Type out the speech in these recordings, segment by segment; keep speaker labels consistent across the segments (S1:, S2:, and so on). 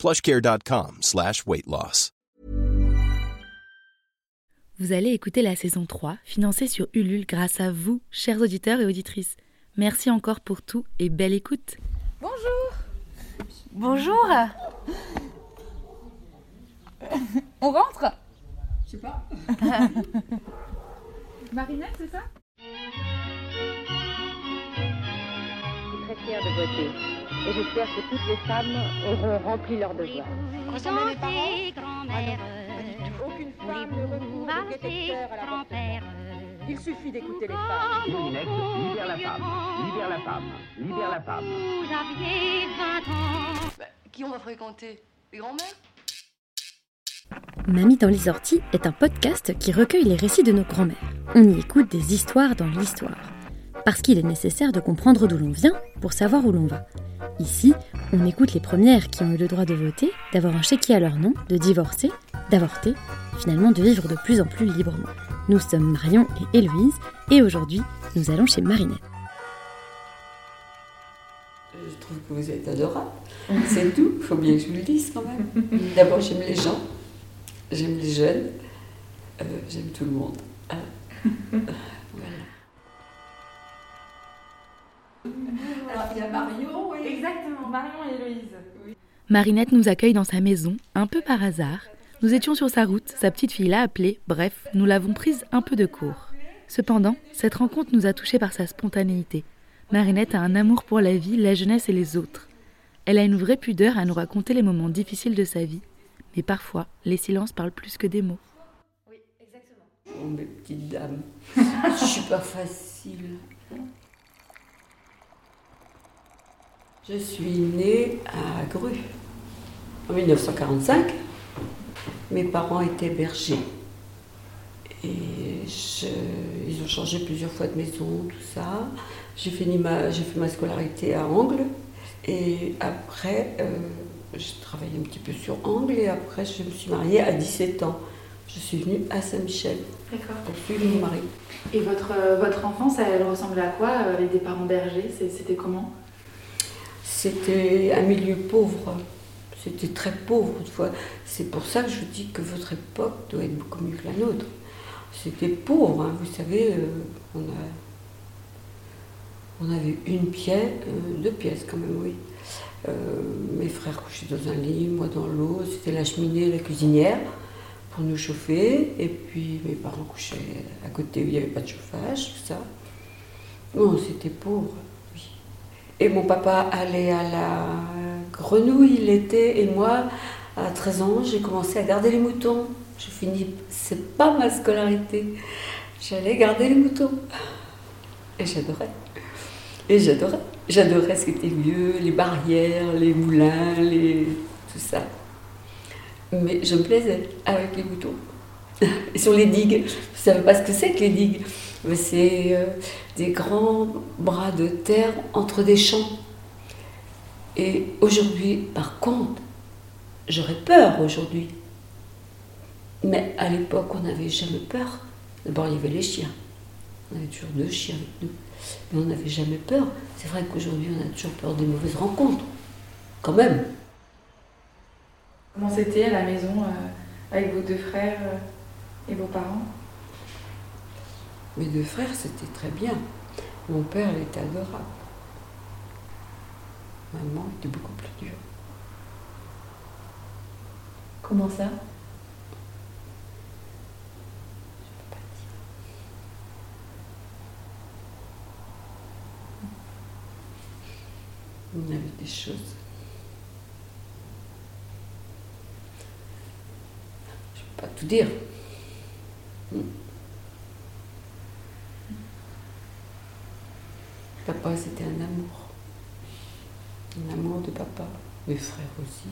S1: plushcare.com slash weight loss.
S2: Vous allez écouter la saison 3, financée sur Ulule grâce à vous, chers auditeurs et auditrices. Merci encore pour tout et belle écoute.
S3: Bonjour Bonjour On rentre?
S4: Je sais pas.
S3: Marinette, c'est ça?
S5: Je suis très fière de voter. Et j'espère que toutes les femmes auront rempli leur devoir.
S4: Ressemble à mes parents? Ah non, pas du tout. Aucune femme ne détecteur à l'avortement. Il suffit d'écouter les femmes.
S6: Moulinex, libère la femme, libère la femme, libère la femme.
S7: Bah, qui on va fréquenter? Les grands-mères?
S2: Mamie dans les orties est un podcast qui recueille les récits de nos grands-mères. On y écoute des histoires dans l'histoire. Parce qu'il est nécessaire de comprendre d'où l'on vient pour savoir où l'on va. Ici, on écoute les premières qui ont eu le droit de voter, d'avoir un chéquier à leur nom, de divorcer, d'avorter, finalement de vivre de plus en plus librement. Nous sommes Marion et Héloïse, et aujourd'hui, nous allons chez Marinette.
S8: Je trouve que vous êtes adorable. C'est tout, il faut bien que je vous le dise quand même. D'abord, j'aime les gens, j'aime les jeunes, euh, j'aime tout le monde. Ah. Il y a Marion, oui.
S3: Exactement, Marion et Héloïse.
S2: Marinette nous accueille dans sa maison, un peu par hasard. Nous étions sur sa route, sa petite fille l'a appelée, bref, nous l'avons prise un peu de court. Cependant, cette rencontre nous a touchés par sa spontanéité. Marinette a un amour pour la vie, la jeunesse et les autres. Elle a une vraie pudeur à nous raconter les moments difficiles de sa vie, mais parfois, les silences parlent plus que des mots.
S8: Oh, mes petites dames, je suis pas facile. Je suis née à Gru en 1945. Mes parents étaient bergers. Et je- ils ont changé plusieurs fois de maison, tout ça. J'ai fini ma, j'ai fait ma scolarité à Angles. Et après, euh, j'ai travaillé un petit peu sur Angles. Et après, je me suis mariée à 17 ans. Je suis venue à Saint-Michel
S3: D'accord.
S8: pour suivre mon mari.
S3: Et votre, euh, votre enfance, elle ressemblait à quoi euh, avec des parents bergers? C'était comment?
S8: C'était un milieu pauvre. C'était très pauvre. C'est pour ça que je dis que votre époque doit être beaucoup mieux que la nôtre. C'était pauvre, hein. vous savez, euh, on avait une pièce, euh, deux pièces quand même, oui. Euh, mes frères couchaient dans un lit, moi dans l'autre. C'était la cheminée, la cuisinière pour nous chauffer. Et puis mes parents couchaient à côté où il n'y avait pas de chauffage, tout ça. Non, c'était pauvre. Et mon papa allait à la grenouille l'été, et moi, à 13 ans, j'ai commencé à garder les moutons. Je finis, c'est pas ma scolarité. J'allais garder les moutons. Et j'adorais. Et j'adorais. J'adorais ce qui était vieux, les barrières, les moulins, les... tout ça. Mais je me plaisais avec les moutons. Et sur les digues, vous savez pas ce que c'est que les digues C'est euh, des grands bras de terre entre des champs. Et aujourd'hui, par contre, j'aurais peur aujourd'hui. Mais à l'époque, on n'avait jamais peur. D'abord, il y avait les chiens. On avait toujours deux chiens avec nous. Mais on n'avait jamais peur. C'est vrai qu'aujourd'hui, on a toujours peur des mauvaises rencontres. Quand même.
S3: Comment c'était à la maison euh, avec vos deux frères euh, et vos parents?
S8: Mes deux frères, c'était très bien. Mon père, il était adorable. Maman était beaucoup plus dure.
S3: Comment ça?
S8: Je peux pas dire. On avait des choses. Je peux pas tout dire. Hmm. Papa, c'était un amour. Un amour de papa. Mes frères aussi.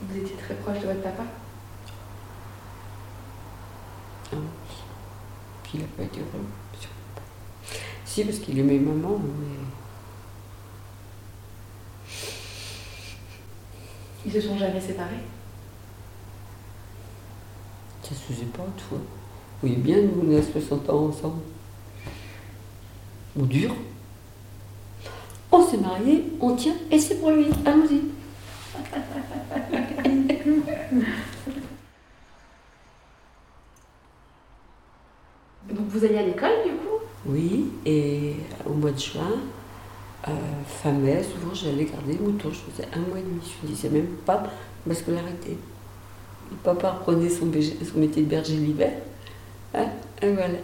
S3: Vous étiez très proche de votre papa?
S8: Ah oui. Il n'a pas été heureux. Si, parce qu'il aimait maman, mais
S3: Ils se sont jamais séparés?
S8: Ça se faisait pas autrefois. Vous voyez bien, nous, on est à 60 ans ensemble. On dure. On s'est mariés, on tient, et c'est pour lui. Allons-y.
S3: Donc vous alliez à l'école du coup?
S8: Oui, et au mois de juin, euh, fin mai, souvent j'allais garder le mouton. Je faisais un mois et demi. Je ne disais même pas ma scolarité. Papa reprenait son métier de berger l'hiver. Hein, et voilà.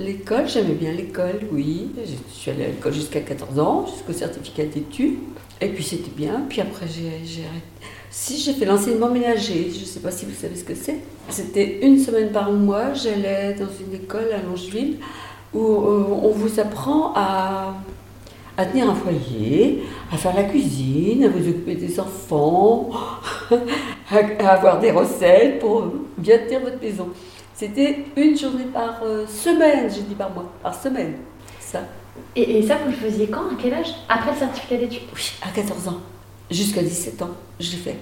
S8: L'école, j'aimais bien l'école, oui. Je suis allée à l'école jusqu'à 14 ans, jusqu'au certificat d'études. Et puis c'était bien. Puis après, j'ai arrêté. Si, j'ai fait l'enseignement ménager. Je ne sais pas si vous savez ce que c'est. C'était une semaine par mois. J'allais dans une école à Longeville où euh, on vous apprend à, tenir un foyer, à faire la cuisine, à vous occuper des enfants, à avoir des recettes pour bien tenir votre maison. C'était une journée par euh, semaine, j'ai dit par mois, par semaine. Ça,
S2: Et, et ça, vous le faisiez quand À quel âge? Après le certificat d'études?
S8: Oui, à 14 ans, jusqu'à 17 ans, je l'ai fait.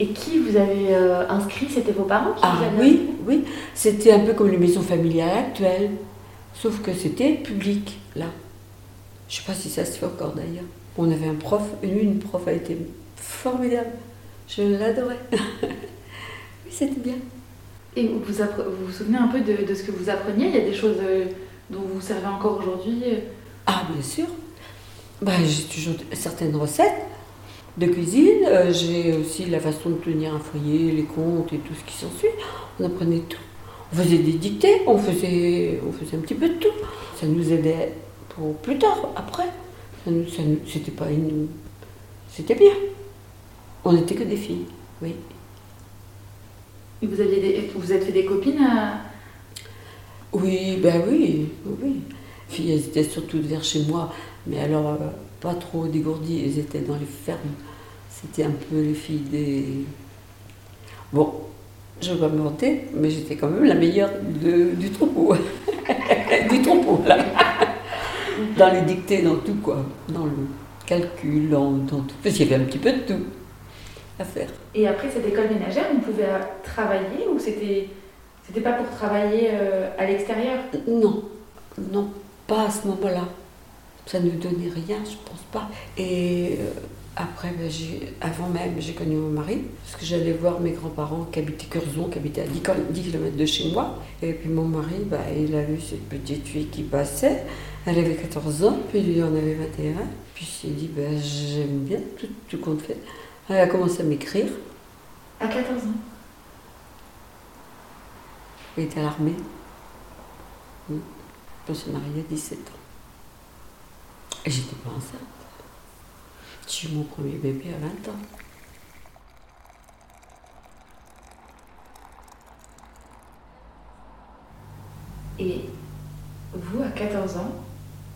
S2: Et qui vous avez euh, inscrit? C'était vos parents qui
S8: Ah
S2: vous avaient
S8: oui, oui, c'était un peu comme les maisons familiales actuelles, sauf que c'était public, là. Je sais pas si ça se fait encore d'ailleurs. On avait un prof, une, une prof a été formidable. Je l'adorais. oui, c'était bien.
S3: Et vous vous, vous souvenez un peu de, de ce que vous appreniez? Il y a des choses euh, dont vous servez encore aujourd'hui euh?
S8: Ah, bien sûr. Bah, j'ai toujours certaines recettes de cuisine. Euh, j'ai aussi la façon de tenir un foyer, les comptes et tout ce qui s'ensuit. On apprenait tout. On faisait des dictées, on faisait, on faisait un petit peu de tout. Ça nous aidait pour plus tard, après. Ça nous- C'était pas une... C'était bien. On n'était que des filles, oui.
S3: Vous aviez des, vous êtes fait des copines à-
S8: Oui, ben oui, oui, filles, elles étaient surtout vers chez moi, mais alors euh, pas trop dégourdies, elles étaient dans les fermes. C'était un peu les filles des... Bon, je vais pas me vanter, mais j'étais quand même la meilleure du troupeau. du troupeau, là. dans les dictées, dans tout, quoi. Dans le calcul, dans, dans tout. Parce qu'il y avait un petit peu de tout à faire.
S3: Et après cette école ménagère, on pouvait travailler ou c'était c'était pas pour travailler euh, à l'extérieur?
S8: Non, non, pas à ce moment-là. Ça ne nous donnait rien, je pense pas. Et euh, après, ben, avant même, j'ai connu mon mari, parce que j'allais voir mes grands-parents qui habitaient Curzon, qui habitaient à 10, km- 10 km de chez moi. Et puis mon mari, ben, il a vu cette petite fille qui passait. Elle avait 14 ans, puis lui en avait 21. Puis il s'est dit, ben, j'aime bien tout, tout compte fait. Elle a commencé à m'écrire.
S3: À 14 ans.
S8: Il était à l'armée. Mm. On s'est mariés à 17 ans. Et j'étais pas enceinte. J'ai eu mon premier bébé à 20 ans.
S3: Et vous, à 14 ans,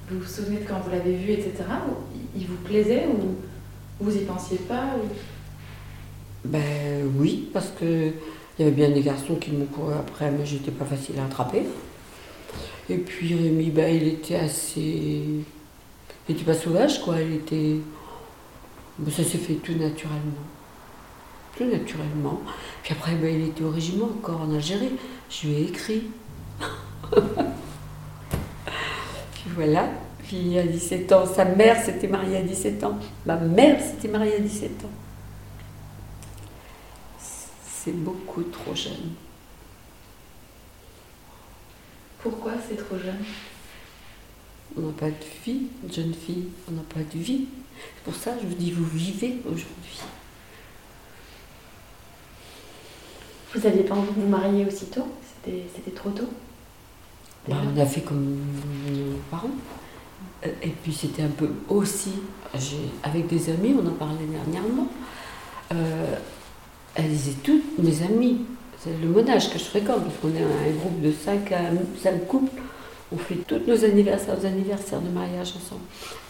S3: vous vous souvenez de quand vous l'avez vu, etc. Il vous plaisait ou vous y pensiez pas
S8: Ben oui, parce que il y avait bien des garçons qui m'ont couru après, mais j'étais pas facile à attraper. Et puis Rémi, ben, il était assez. Il était pas sauvage, quoi. Il était. Ben, ça s'est fait tout naturellement. Tout naturellement. Puis après, ben, il était au régiment encore en Algérie. Je lui ai écrit. Puis voilà. Puis à 17 ans, sa mère s'était mariée à 17 ans. Ma mère s'était mariée à 17 ans. C'est beaucoup trop jeune.
S3: Pourquoi c'est trop jeune?
S8: On n'a pas de vie, une jeune fille, on n'a pas de vie. C'est pour ça que je vous dis, vous vivez aujourd'hui.
S2: Vous aviez pas envie de vous marier aussitôt? C'était c'était trop tôt?
S8: Bah, on a fait comme nos parents. Euh, Et puis c'était un peu aussi, avec des amis, on en parlait dernièrement. Euh, elles disaient toutes, mes amies, c'est le monage que je fréquente, parce qu'on est un groupe de cinq, à- cinq couples, on fait tous nos anniversaires, nos anniversaires de mariage ensemble.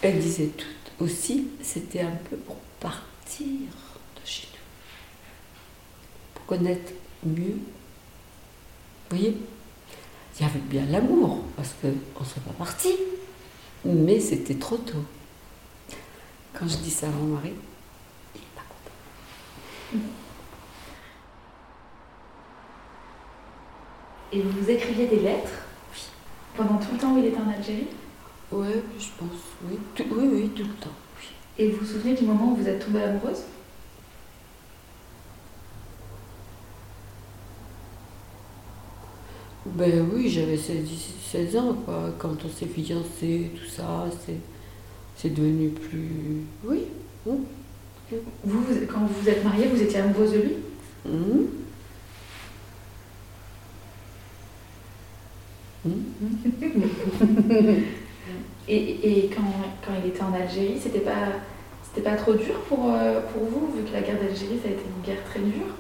S8: Elles disaient toutes aussi, c'était un peu pour partir de chez nous. connaître mieux. Vous voyez? Il y avait bien l'amour, parce qu'on ne serait pas parti. Mais c'était trop tôt. Quand je dis ça à mon mari, il n'est pas content.
S3: Et vous vous écriviez des lettres Pendant tout le temps où il était en Algérie?
S8: Oui, je pense, oui. Tout- oui, oui, tout le temps. oui.
S3: Et vous vous souvenez du moment où vous êtes tombée amoureuse?
S8: Ben oui, j'avais 16, 16 ans, quoi. Quand on s'est fiancé, tout ça, c'est, c'est devenu plus. Oui.
S3: vous, vous- Quand vous vous êtes mariée, vous étiez amoureuse de lui?
S8: Mhm. Mhm.
S3: Et, et quand, quand il était en Algérie, c'était pas, c'était pas trop dur pour, euh, pour vous, vu que la guerre d'Algérie, ça a été une guerre très dure?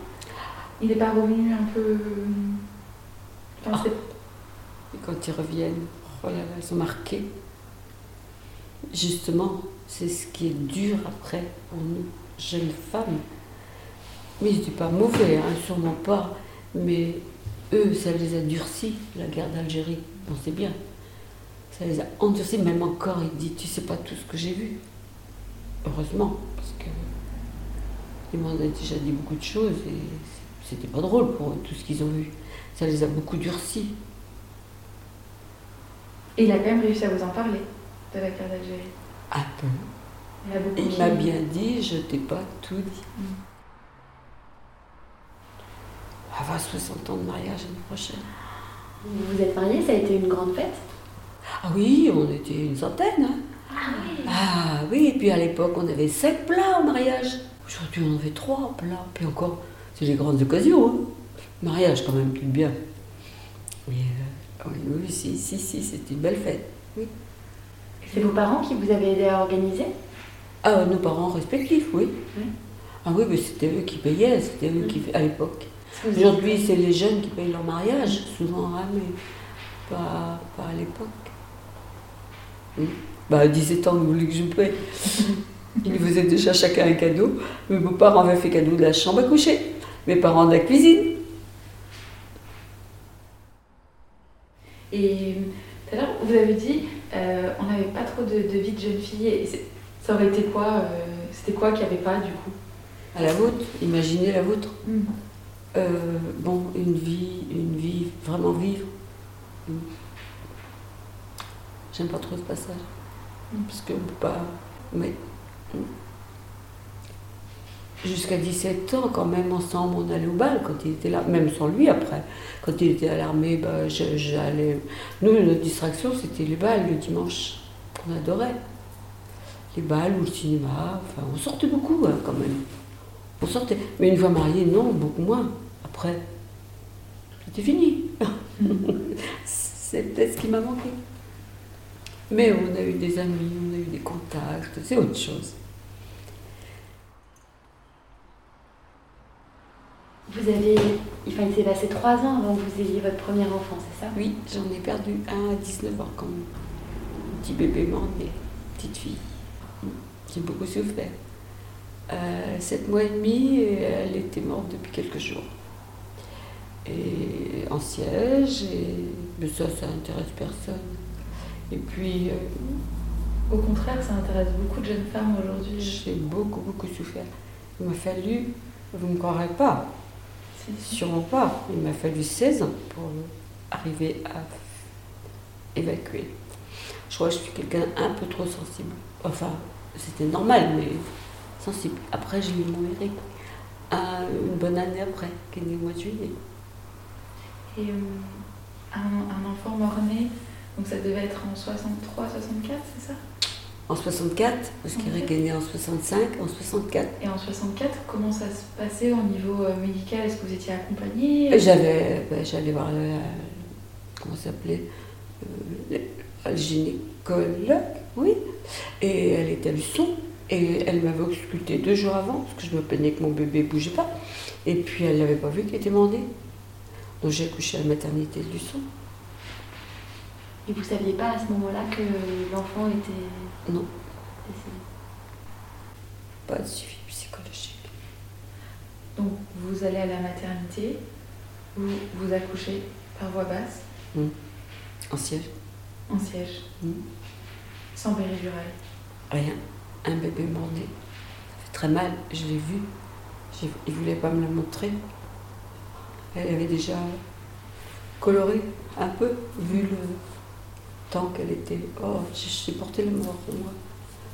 S3: Il n'est pas revenu un peu. C'est-
S8: Et quand ils reviennent, oh là là, ils sont marqués. Justement, c'est ce qui est dur après pour nous, jeunes femmes. Mais je dis pas mauvais, hein, sûrement pas. Mais eux, ça les a durcis, la guerre d'Algérie. On sait bien. Ça les a endurcis, même encore, il dit, tu sais pas tout ce que j'ai vu. Heureusement, parce que ils m'en ont déjà dit beaucoup de choses et c'était pas drôle pour eux, tout ce qu'ils ont vu. Ça les a beaucoup durcis.
S3: Et il a quand même réussi à vous en parler de la guerre d'Algérie.
S8: Un peu.
S3: Il, a beaucoup
S8: Il m'a bien dit, je t'ai pas tout dit.
S3: Mm.
S8: Avoir 60 ans de mariage l'année prochaine.
S2: Vous vous êtes mariés, ça a été une grande fête?
S8: Ah oui, on était une centaine. hein. Ah oui, et puis à l'époque, on avait cinq plats au mariage. Aujourd'hui, on en fait trois plats. Puis encore, c'est les grandes occasions. hein. Mariage, quand même, tout bien. Mais euh, oui, oui, si, si, si, c'était une belle fête.
S2: C'est vos parents qui vous avaient aidé à organiser?
S8: Ah, nos parents respectifs, oui.
S2: Oui.
S8: Ah oui, mais c'était eux qui payaient, c'était eux qui, à l'époque. Aujourd'hui, c'est les jeunes qui payent leur mariage, souvent, hein, mais pas, pas à l'époque. Oui. Bah, à 17 ans, vous voulez que je me paye Ils faisaient déjà chacun un cadeau. Mes beaux-parents avaient fait cadeau de la chambre à coucher, mes parents de la cuisine.
S3: Et tout à l'heure, vous avez dit, euh, on n'avait pas trop de, de vie de jeune fille. Et ça aurait été quoi euh, C'était quoi qu'il n'y avait pas du coup?
S8: À la vôtre, imaginez la vôtre. Euh, bon, une vie, une vie, vraiment vivre. Mm. J'aime pas trop ce passage.
S3: Mm.
S8: Parce que on peut pas. Mais. Jusqu'à 17 ans, quand même, ensemble, on allait au bal quand il était là, même sans lui après. Quand il était à l'armée, bah, j'allais. Nous, notre distraction, c'était les balles le dimanche. On adorait. Les balles ou le cinéma. Enfin, on sortait beaucoup hein, quand même. On sortait. Mais une fois marié, non, beaucoup moins. Après, c'était fini. c'est peut-être ce qui m'a manqué. Mais on a eu des amis, on a eu des contacts, c'est autre chose.
S2: Vous avez. Enfin, il s'est passé trois ans avant que vous ayez votre premier enfant, c'est ça?
S8: Oui, j'en ai perdu un à 19 ans quand même. Un petit bébé mort, mais petite fille. J'ai beaucoup souffert. Euh, sept mois et demi, elle était morte depuis quelques jours. Et en siège, et mais ça, ça intéresse personne. Et puis, euh,
S3: Au contraire, ça intéresse beaucoup de jeunes femmes aujourd'hui.
S8: j'ai beaucoup, beaucoup souffert. Il m'a fallu, vous ne me croirez pas. Sûrement pas. Il m'a fallu 16 ans pour arriver à évacuer. Je crois que je suis quelqu'un un peu trop sensible. Enfin, c'était normal, mais sensible. Après, j'ai eu mon Eric, un- une bonne année après, qui est né au mois de juillet.
S3: Et euh, un, enfant mort-né, donc ça devait être en 63, 64, c'est ça?
S8: En 64, parce qu'Eric est né en 65, en 64.
S3: Et en 64, comment ça se passait au niveau euh, médical? Est-ce que vous étiez accompagné?
S8: J'avais, ben, j'allais voir le, comment ça s'appelait, euh, le, le gynécologue, oui. Et elle était à Luçon. Et elle m'avait ausculté deux jours avant, parce que je me plaignais que mon bébé ne bougeait pas. Et puis elle n'avait pas vu qu'il était mandé. Donc j'ai accouché à la maternité de Luçon.
S2: Et vous saviez pas à ce moment-là que l'enfant était
S8: Non.
S2: décédé?
S8: Pas de suivi psychologique.
S3: Donc vous allez à la maternité, vous, vous accouchez par voie basse,
S8: En siège?
S3: en siège,
S8: Mm.
S3: sans péridurale.
S8: Rien. Un bébé mort-né. Ça fait très mal, je l'ai vu. Il voulait pas me la montrer. Elle avait déjà coloré un peu, vu le temps qu'elle était. Oh, j'ai j'ai porté la mort pour moi.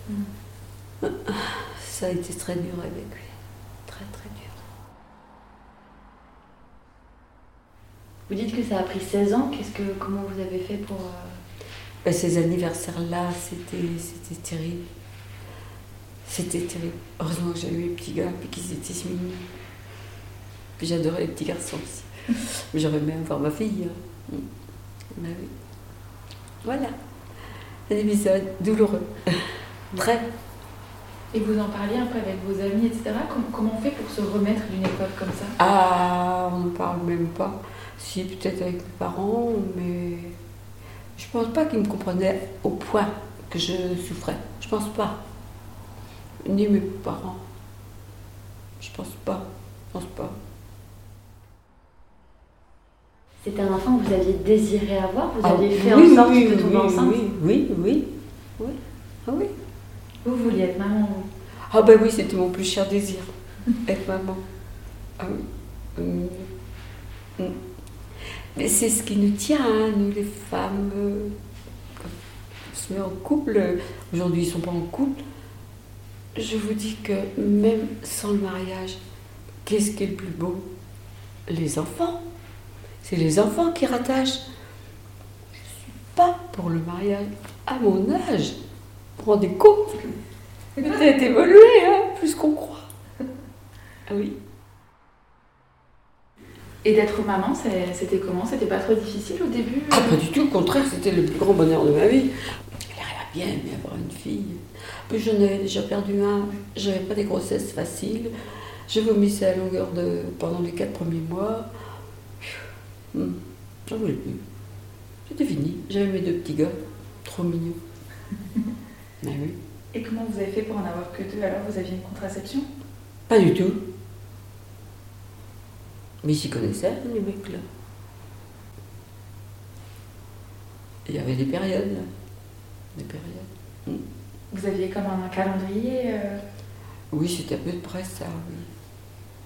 S3: Mm.
S8: Ça a été très dur avec lui. Très très dur.
S2: Vous dites que ça a pris 16 ans. Qu'est-ce que, comment vous avez fait pour. euh,
S8: Ben, ces anniversaires-là, c'était, c'était terrible. C'était terrible. Heureusement que j'avais eu les petits gars, puis qu'ils étaient si mignons. Puis j'adorais les petits garçons aussi. Mais j'aurais aimé avoir ma fille. hein. Mm. Ben oui. Voilà. Un épisode douloureux. Très.
S3: Et vous en parliez un peu avec vos amis, etc. Com- comment on fait pour se remettre d'une épreuve comme ça?
S8: Ah, on ne parle même pas. Si, peut-être avec mes parents, mais je pense pas qu'ils me comprenaient au point que je souffrais. Je pense pas. Ni mes parents. Je pense pas. Je pense pas.
S2: C'était un enfant que vous aviez désiré avoir Vous
S8: Ah,
S2: aviez fait
S8: oui,
S2: en sorte
S8: oui,
S2: de tomber
S8: oui,
S2: enceinte
S8: Oui, oui, oui. oui. Ah oui.
S3: Vous vouliez être maman
S8: Ah ben oui, c'était mon plus cher désir, être maman. Ah oui. Hum. Hum. Mais c'est ce qui nous tient, hein, nous les femmes. euh, on se met en couple, aujourd'hui ils ne sont pas en couple. Je vous dis que même sans le mariage, qu'est-ce qui est le plus beau? Les enfants. C'est les enfants qui rattachent. Je ne suis pas pour le mariage. À mon âge, vous vous rendez compte Peut-être évolué, hein, plus qu'on croit. Ah oui.
S3: Et d'être maman, c'était comment? C'était pas trop difficile au début
S8: Ah, pas du tout, au contraire, c'était le plus grand bonheur de ma vie. J'aimerais bien aimé avoir une fille. Plus, j'en avais déjà perdu un. J'avais pas des grossesses faciles. Je vomissais à longueur de. pendant les quatre premiers mois. J'en voulais plus. C'était fini. J'avais mes deux petits gars. Trop mignons. Mais oui.
S3: Et comment vous avez fait pour en avoir que deux Alors vous aviez une contraception?
S8: Pas du tout. Mais ils s'y connaissaient, les mecs là. Il y avait des périodes, là. Des périodes.
S3: Vous aviez comme un calendrier euh,
S8: Oui, c'était à peu près ça,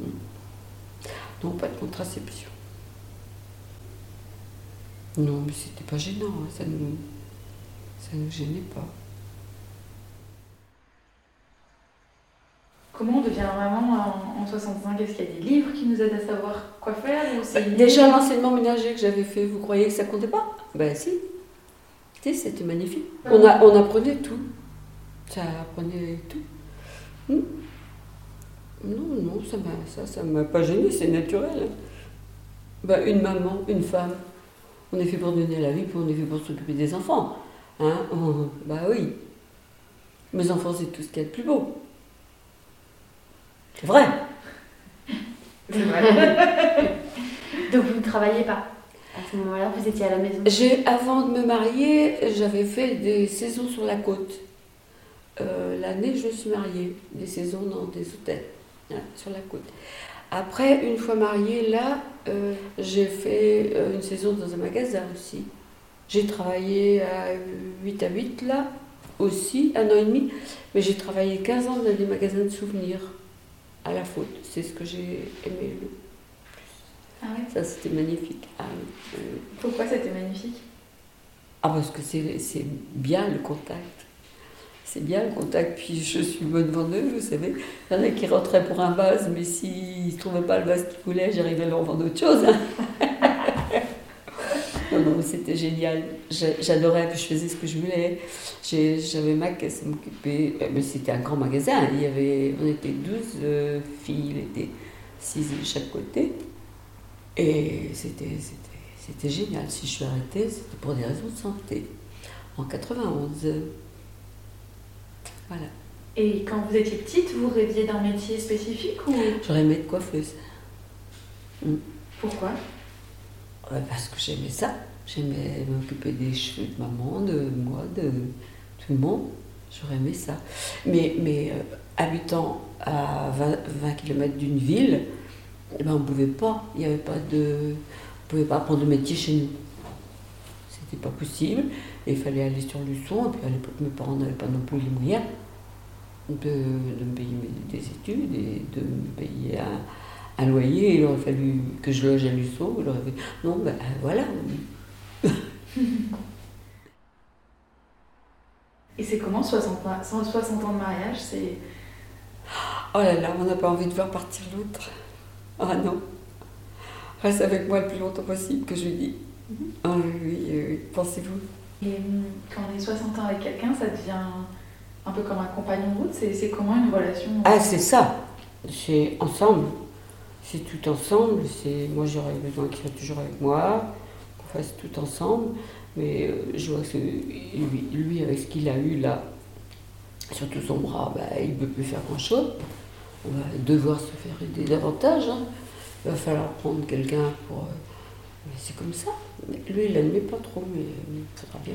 S8: oui. Mm. Non, pas de contraception. Non, mais c'était pas gênant, hein, ça nous. ça nous gênait pas.
S3: Comment on devient maman en, en 65 Est-ce qu'il y a des livres qui nous aident à savoir quoi faire ou une
S8: Déjà, l'enseignement ménager que j'avais fait, vous croyez que ça comptait pas? Ben si. Tu sais, c'était magnifique. On, a, on apprenait tout. Ça apprenait tout. Hmm? Non, non, ça m'a ça, ça m'a pas gêné, c'est naturel. Ben, une maman, une femme, on est fait pour donner la vie, puis on est fait pour s'occuper des enfants. Hein on- bah oui. Mes enfants, c'est tout ce qu'il y a de plus beau. C'est vrai.
S3: C'est vrai.
S2: Donc vous ne travailliez pas À ce moment-là, vous étiez à la maison?
S8: J'ai, avant de me marier, j'avais fait des saisons sur la côte. Euh, l'année, je me suis mariée, des saisons dans des hôtels, hein, sur la côte. Après, une fois mariée, là, euh, j'ai fait euh, une saison dans un magasin aussi. J'ai travaillé à 8 à 8 là, aussi, un an et demi, mais j'ai travaillé 15 ans dans des magasins de souvenirs à la faute. C'est ce que j'ai aimé le
S3: Ah ouais.
S8: Ça, c'était magnifique. Ah oui, oui, oui.
S3: Pourquoi c'était magnifique?
S8: Ah, parce que c'est bien le contact. C'est bien le contact. Puis je suis bonne vendeuse, vous savez. Il y en a qui rentraient pour un vase, mais s'ils ne trouvaient pas le vase qu'ils voulaient, j'arrivais à leur vendre autre chose. hein. non, non, c'était génial. J'a- J'adorais, puis je faisais ce que je voulais. J'avais ma caisse à m'occuper. Euh, Mais c'était un grand magasin. Il y avait, on était 12 euh, filles, il était 6 de chaque côté. Et c'était génial. Si je suis arrêtée, c'était pour des raisons de santé. En 91. Voilà.
S3: Et quand vous étiez petite, vous rêviez d'un métier spécifique ou?
S8: J'aurais aimé être coiffeuse.
S3: pourquoi?
S8: Ouais, parce que j'aimais ça. J'aimais m'occuper des cheveux de maman, de moi, de tout le monde. J'aurais aimé ça. Mais, mais euh, habitant à 20, 20 km d'une ville, eh ben, on ne pouvait pas. Il n'y avait pas de. On pouvait pas apprendre le métier chez nous. C'était pas possible. Et il fallait aller sur Luçon. Et puis à l'époque, mes parents n'avaient pas non plus les moyens de, de me payer des études et de me payer un, un, loyer. Il aurait fallu que je loge à Luçon. Il aurait fait, non, ben voilà.
S3: Et c'est comment 60, 60 ans de mariage C'est.
S8: Oh là là, on n'a pas envie de voir partir l'autre. Ah non. Reste avec moi le plus longtemps possible, que je lui dis. Ah oui, oui, pensez-vous.
S3: Et hum, quand on est 60 ans avec quelqu'un, ça devient un peu comme un compagnon de route C'est comment une relation
S8: Ah, c'est ça. C'est ensemble. C'est tout ensemble. C'est Moi, j'aurais besoin qu'il soit toujours avec moi, qu'on fasse tout ensemble. Mais euh, je vois que lui, lui avec ce qu'il a eu là, surtout son bras, bah, il ne peut plus faire grand-chose. On va devoir se faire aider davantage. Hein. Il va falloir prendre quelqu'un pour. Mais c'est comme ça. Lui, il n'admet pas trop, mais il faudra bien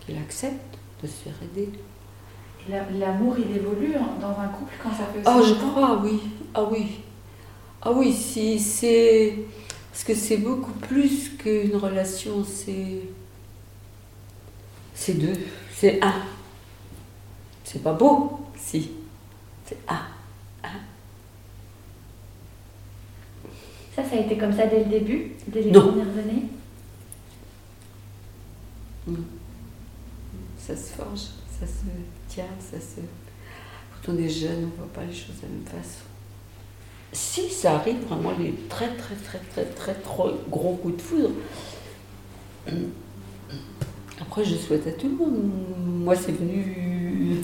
S8: qu'il qu accepte de se faire aider.
S3: L'amour, il évolue dans un couple quand ça fait
S8: Ah, je crois, oui. Ah oui. Ah oui, si c'est. Parce que c'est beaucoup plus qu'une relation, c'est. C'est deux. C'est un. C'est pas beau, si. C'est un. un.
S2: Ça, ça a été comme ça dès le début, dès les
S8: non.
S2: premières années?
S8: Non. Ça se forge, ça se tient, ça se. Quand on est jeune, on ne voit pas les choses de la même façon. Si ça arrive vraiment les très très très très très trop gros coups de foudre. Après, je souhaite à tout le monde. Moi, c'est venu.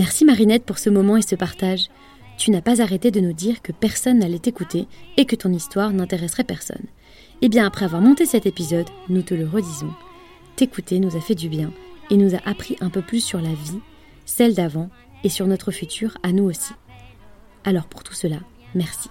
S2: Merci Marinette pour ce moment et ce partage. Tu n'as pas arrêté de nous dire que personne n'allait t'écouter et que ton histoire n'intéresserait personne. Eh bien, après avoir monté cet épisode, nous te le redisons. T'écouter nous a fait du bien et nous a appris un peu plus sur la vie, celle d'avant et sur notre futur à nous aussi. Alors pour tout cela, merci.